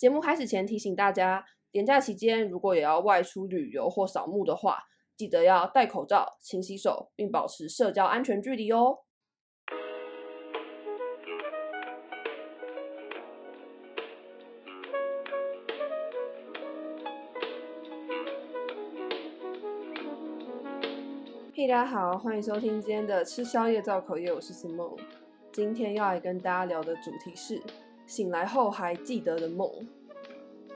节目开始前提醒大家，年假期间如果也要外出旅游或扫墓的话，记得要戴口罩、勤洗手，并保持社交安全距离哦。嘿，大家好，欢迎收听今天的吃宵夜造口业，我是 Simon。今天要来跟大家聊的主题是醒来后还记得的梦。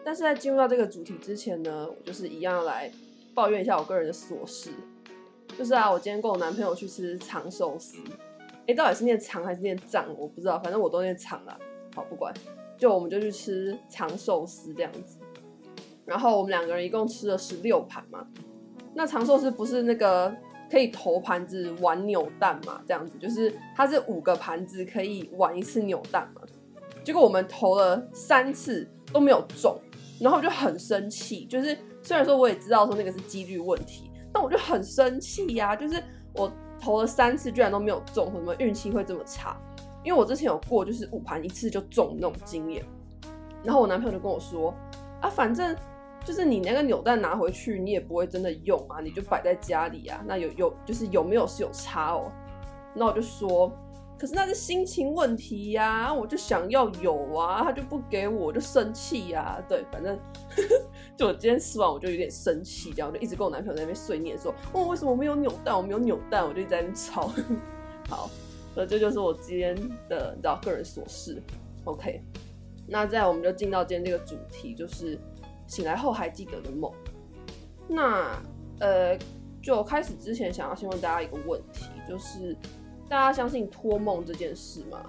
但是在进入到这个主题之前呢，我就是一样来抱怨一下我个人的琐事。就是啊，我今天跟我男朋友去吃长寿司，哎，到底是念长还是念藏，我不知道，反正我都念长啦。好，不管，就我们就去吃长寿司这样子。然后我们两个人一共吃了十六盘嘛。那长寿司不是那个？可以投盘子玩扭蛋嘛？这样子就是它是五个盘子可以玩一次扭蛋嘛。结果我们投了三次都没有中，然后我就很生气。就是虽然说我也知道说那个是几率问题，但我就很生气呀。就是我投了三次居然都没有中，为什么运气会这么差？因为我之前有过就是五盘一次就中那种经验。然后我男朋友就跟我说啊，反正。就是你那个扭蛋拿回去，你也不会真的用啊，你就摆在家里啊。那有有就是有没有是有差哦。那我就说，可是那是心情问题呀，我就想要有啊，他就不给我，我就生气呀。对，反正 就我今天吃完我就有点生气，这样就一直跟我男朋友在那边碎念说，哦，为什么我没有扭蛋？我没有扭蛋，我就一直在那边吵。好，那这就是我今天的你知道个人琐事。OK，那再我们就进到今天这个主题，就是。醒来后还记得的梦，那呃，就开始之前想要先问大家一个问题，就是大家相信托梦这件事吗？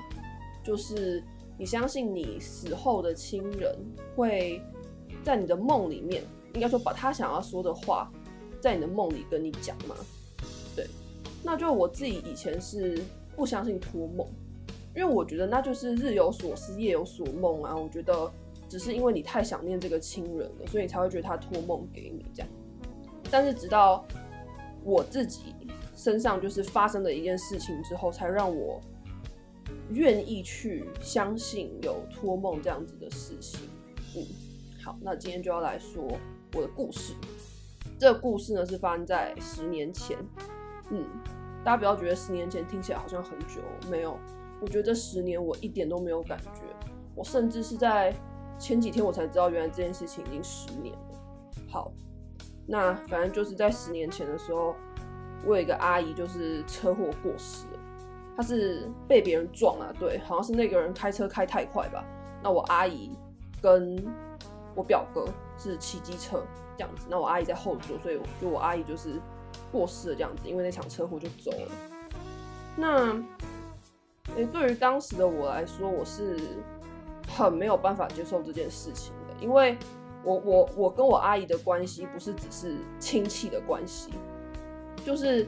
就是你相信你死后的亲人会在你的梦里面，应该说把他想要说的话在你的梦里跟你讲吗？对，那就我自己以前是不相信托梦，因为我觉得那就是日有所思夜有所梦啊，我觉得。只是因为你太想念这个亲人了，所以你才会觉得他托梦给你这样。但是直到我自己身上就是发生的一件事情之后，才让我愿意去相信有托梦这样子的事情。嗯，好，那今天就要来说我的故事。这个故事呢是发生在十年前。嗯，大家不要觉得十年前听起来好像很久，没有，我觉得这十年我一点都没有感觉，我甚至是在。前几天我才知道，原来这件事情已经十年了。好，那反正就是在十年前的时候，我有一个阿姨就是车祸过世了。她是被别人撞了，对，好像是那个人开车开太快吧。那我阿姨跟我表哥是骑机车这样子，那我阿姨在后座，所以就我阿姨就是过世了这样子，因为那场车祸就走了。那，诶、对于当时的我来说，我是。很没有办法接受这件事情的，因为我我我跟我阿姨的关系不是只是亲戚的关系，就是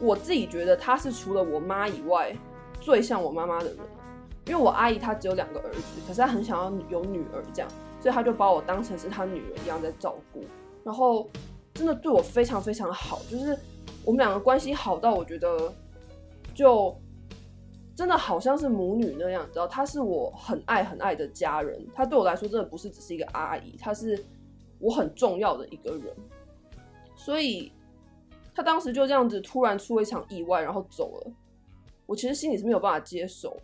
我自己觉得她是除了我妈以外最像我妈妈的人，因为我阿姨她只有两个儿子，可是她很想要有女儿这样，所以她就把我当成是她女儿一样在照顾，然后真的对我非常非常好，就是我们两个关系好到我觉得就。真的好像是母女那样，知道她是我很爱很爱的家人，她对我来说真的不是只是一个阿姨，她是我很重要的一个人。所以他当时就这样子突然出了一场意外，然后走了，我其实心里是没有办法接受，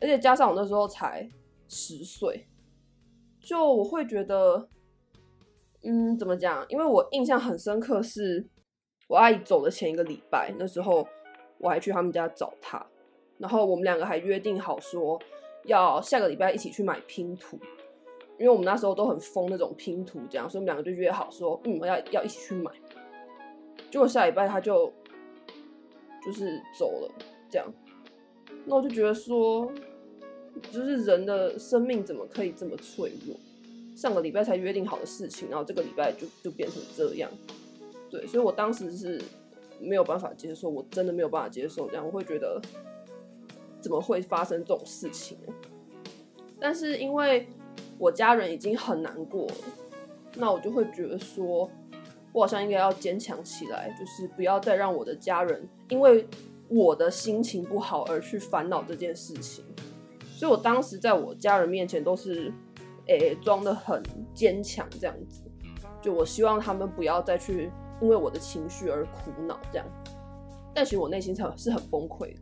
而且加上我那时候才十岁，就我会觉得，嗯，怎么讲？因为我印象很深刻，是我阿姨走的前一个礼拜，那时候我还去他们家找她。然后我们两个还约定好说，要下个礼拜一起去买拼图，因为我们那时候都很疯那种拼图，这样，所以我们两个就约好说，嗯，我要要一起去买。结果下礼拜他就就是走了，这样，那我就觉得说，就是人的生命怎么可以这么脆弱？上个礼拜才约定好的事情，然后这个礼拜就就变成这样，对，所以我当时是没有办法接受，我真的没有办法接受这样，我会觉得。怎么会发生这种事情？但是因为我家人已经很难过了，那我就会觉得说，我好像应该要坚强起来，就是不要再让我的家人因为我的心情不好而去烦恼这件事情。所以我当时在我家人面前都是，诶装得很坚强这样子。就我希望他们不要再去因为我的情绪而苦恼这样。但其实我内心是是很崩溃的，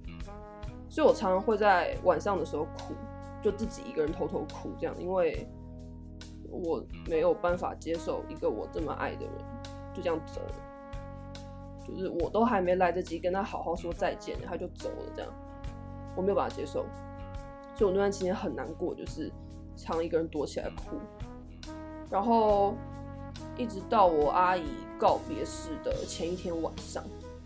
所以我常常会在晚上的时候哭，就自己一个人偷偷哭这样，因为我没有办法接受一个我这么爱的人就这样走了。就是我都还没来得及跟他好好说再见，他就走了，这样我没有办法接受，所以我那段期间很难过，就是常一个人躲起来哭，然后一直到我阿姨告别式的前一天晚上，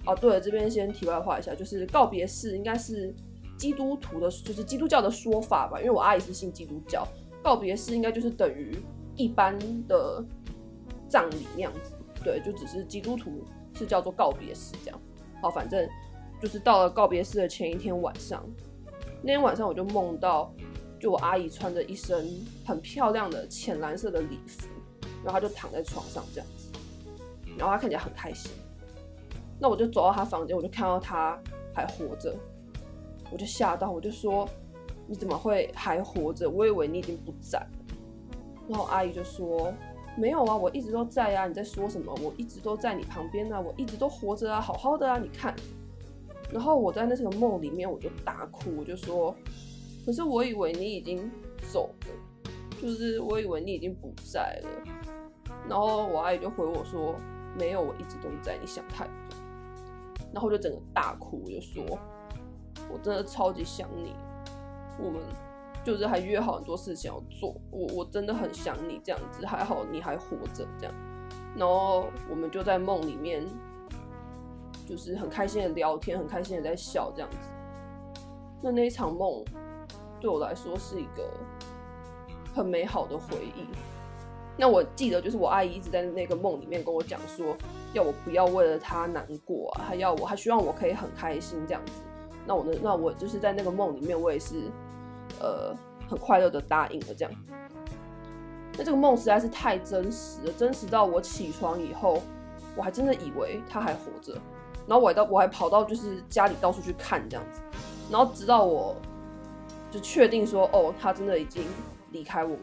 哦，对了，这边先题外话一下，就是告别式应该是基督徒的，就是基督教的说法吧，因为我阿姨是信基督教，告别式应该就是等于一般的葬礼那样子，对，就只是基督徒。是叫做告别式，这样，好，反正就是到了告别式的前一天晚上，那天晚上我就梦到，就我阿姨穿着一身很漂亮的浅蓝色的礼服，然后她就躺在床上这样子，然后她看起来很开心。那我就走到她房间，我就看到她还活着，我就吓到，我就说：“你怎么会还活着？我以为你已经不在了。”然后阿姨就说。没有啊，我一直都在啊！你在说什么？我一直都在你旁边啊，我一直都活着啊，好好的啊！你看，然后我在那个梦里面，我就大哭，我就说，可是我以为你已经走了，就是我以为你已经不在了。然后我阿姨就回我说，没有，我一直都在，你想太多。然后我就整个大哭，我就说，我真的超级想你，我们。就是还约好很多事情要做，我我真的很想你这样子，还好你还活着这样，然后我们就在梦里面，就是很开心的聊天，很开心的在笑这样子。那那一场梦对我来说是一个很美好的回忆。那我记得就是我阿姨一直在那个梦里面跟我讲说，要我不要为了她难过啊，她要我还希望我可以很开心这样子。那我呢，那我就是在那个梦里面，我也是。呃，很快乐的答应了这样。那这个梦实在是太真实了，真实到我起床以后，我还真的以为他还活着。然后我到我还跑到就是家里到处去看这样子，然后直到我就确定说，哦，他真的已经离开我们，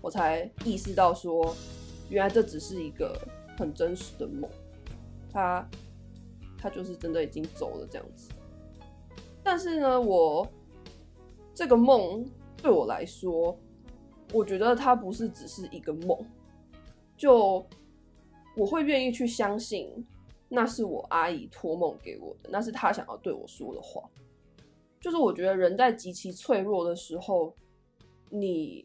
我才意识到说，原来这只是一个很真实的梦，他他就是真的已经走了这样子。但是呢，我。这个梦对我来说，我觉得它不是只是一个梦，就我会愿意去相信，那是我阿姨托梦给我的，那是她想要对我说的话。就是我觉得人在极其脆弱的时候，你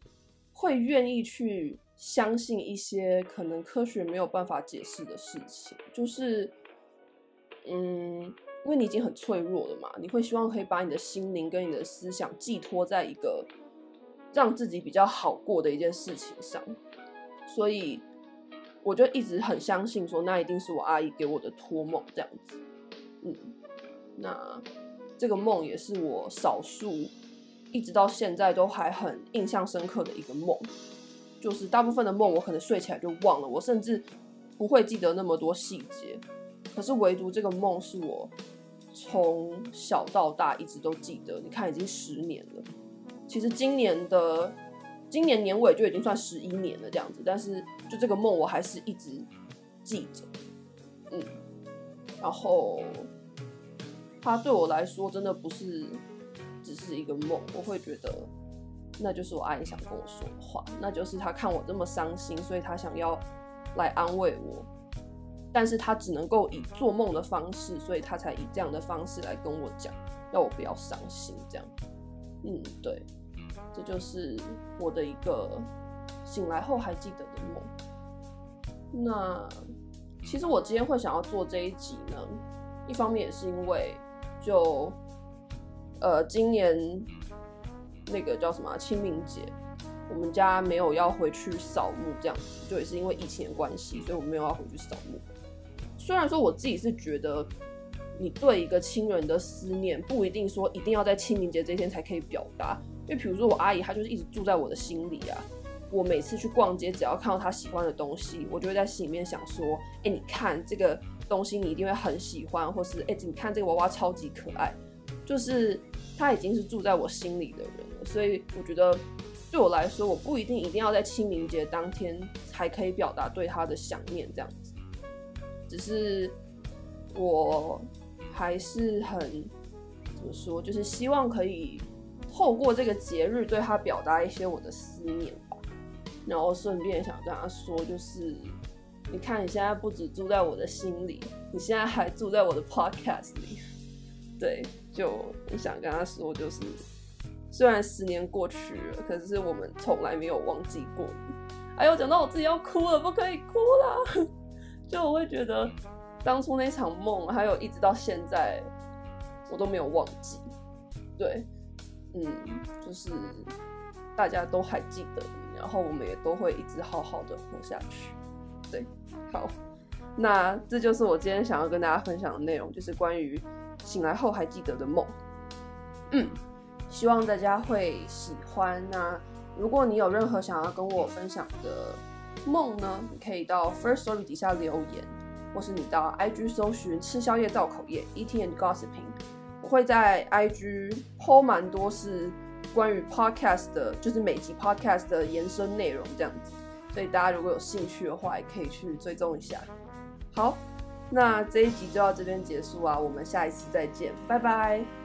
会愿意去相信一些可能科学没有办法解释的事情，就是，嗯。因为你已经很脆弱了嘛，你会希望可以把你的心灵跟你的思想寄托在一个让自己比较好过的一件事情上，所以我就一直很相信说，那一定是我阿姨给我的托梦这样子。嗯，那这个梦也是我少数一直到现在都还很印象深刻的一个梦，就是大部分的梦我可能睡起来就忘了，我甚至不会记得那么多细节。可是唯独这个梦是我从小到大一直都记得。你看，已经十年了。其实今年的今年年尾就已经算十一年了这样子，但是就这个梦我还是一直记着。嗯，然后它对我来说真的不是只是一个梦，我会觉得那就是我阿姨想跟我说的话，那就是她看我这么伤心，所以她想要来安慰我。但是他只能够以做梦的方式，所以他才以这样的方式来跟我讲，要我不要伤心，这样。嗯，对，这就是我的一个醒来后还记得的梦。那其实我今天会想要做这一集呢，一方面也是因为就呃今年那个叫什么清明节，我们家没有要回去扫墓，这样子，就也是因为疫情的关系，所以我们没有要回去扫墓。虽然说我自己是觉得，你对一个亲人的思念不一定说一定要在清明节这天才可以表达，因为比如说我阿姨，她就是一直住在我的心里啊。我每次去逛街，只要看到她喜欢的东西，我就会在心里面想说：哎，你看这个东西，你一定会很喜欢，或是哎，你看这个娃娃超级可爱。就是她已经是住在我心里的人了，所以我觉得对我来说，我不一定一定要在清明节当天才可以表达对他的想念，这样子。只是我还是很怎么说，就是希望可以透过这个节日对他表达一些我的思念吧。然后顺便想跟他说，就是你看，你现在不止住在我的心里，你现在还住在我的 podcast 里。对，就我想跟他说，就是。虽然十年过去了，可是我们从来没有忘记过。哎呦，讲到我自己要哭了，不可以哭啦！就我会觉得，当初那场梦，还有一直到现在，我都没有忘记。对，嗯，就是大家都还记得，然后我们也都会一直好好的活下去。对，好，那这就是我今天想要跟大家分享的内容，就是关于醒来后还记得的梦。嗯。希望大家会喜欢。那如果你有任何想要跟我分享的梦呢，你可以到 first story 底下留言，或是你到 IG 搜寻“吃宵夜造口业 Eating and Gossiping”。我会在 IG po 蛮多是关于 Podcast 的，就是每集 Podcast 的延伸内容这样子。所以大家如果有兴趣的话，也可以去追踪一下。好，那这一集就到这边结束啊，我们下一次再见，拜拜。